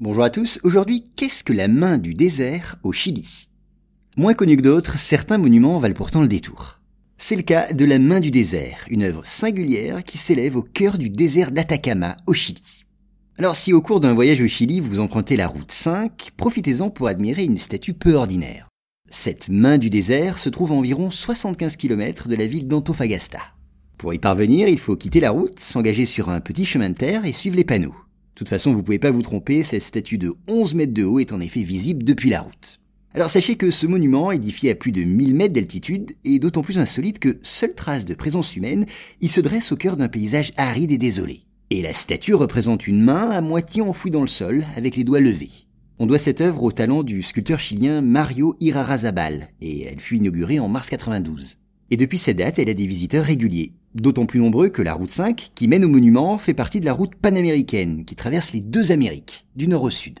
Bonjour à tous, aujourd'hui qu'est-ce que la main du désert au Chili? Moins connu que d'autres, certains monuments valent pourtant le détour. C'est le cas de la main du désert, une œuvre singulière qui s'élève au cœur du désert d'Atacama au Chili. Alors si au cours d'un voyage au Chili vous empruntez la route 5, profitez-en pour admirer une statue peu ordinaire. Cette main du désert se trouve à environ 75 km de la ville d'Antofagasta. Pour y parvenir, il faut quitter la route, s'engager sur un petit chemin de terre et suivre les panneaux. De toute façon, vous pouvez pas vous tromper, cette statue de 11 mètres de haut est en effet visible depuis la route. Alors sachez que ce monument, édifié à plus de 1000 mètres d'altitude, est d'autant plus insolite que, seule trace de présence humaine, il se dresse au cœur d'un paysage aride et désolé. Et la statue représente une main à moitié enfouie dans le sol, avec les doigts levés. On doit cette œuvre au talent du sculpteur chilien Mario Irarazabal, et elle fut inaugurée en mars 92. Et depuis cette date, elle a des visiteurs réguliers, d'autant plus nombreux que la route 5, qui mène au monument, fait partie de la route panaméricaine, qui traverse les deux Amériques, du nord au sud.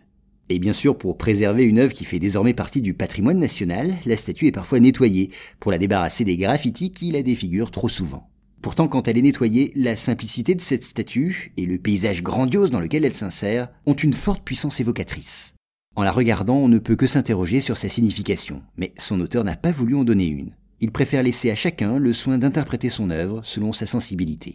Et bien sûr, pour préserver une œuvre qui fait désormais partie du patrimoine national, la statue est parfois nettoyée, pour la débarrasser des graffitis qui la défigurent trop souvent. Pourtant, quand elle est nettoyée, la simplicité de cette statue et le paysage grandiose dans lequel elle s'insère ont une forte puissance évocatrice. En la regardant, on ne peut que s'interroger sur sa signification, mais son auteur n'a pas voulu en donner une. Il préfère laisser à chacun le soin d'interpréter son œuvre selon sa sensibilité.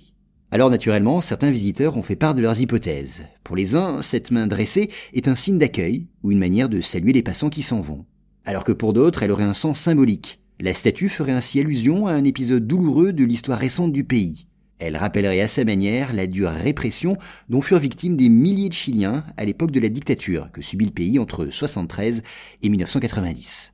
Alors naturellement, certains visiteurs ont fait part de leurs hypothèses. Pour les uns, cette main dressée est un signe d'accueil ou une manière de saluer les passants qui s'en vont. Alors que pour d'autres, elle aurait un sens symbolique. La statue ferait ainsi allusion à un épisode douloureux de l'histoire récente du pays. Elle rappellerait à sa manière la dure répression dont furent victimes des milliers de Chiliens à l'époque de la dictature que subit le pays entre 1973 et 1990.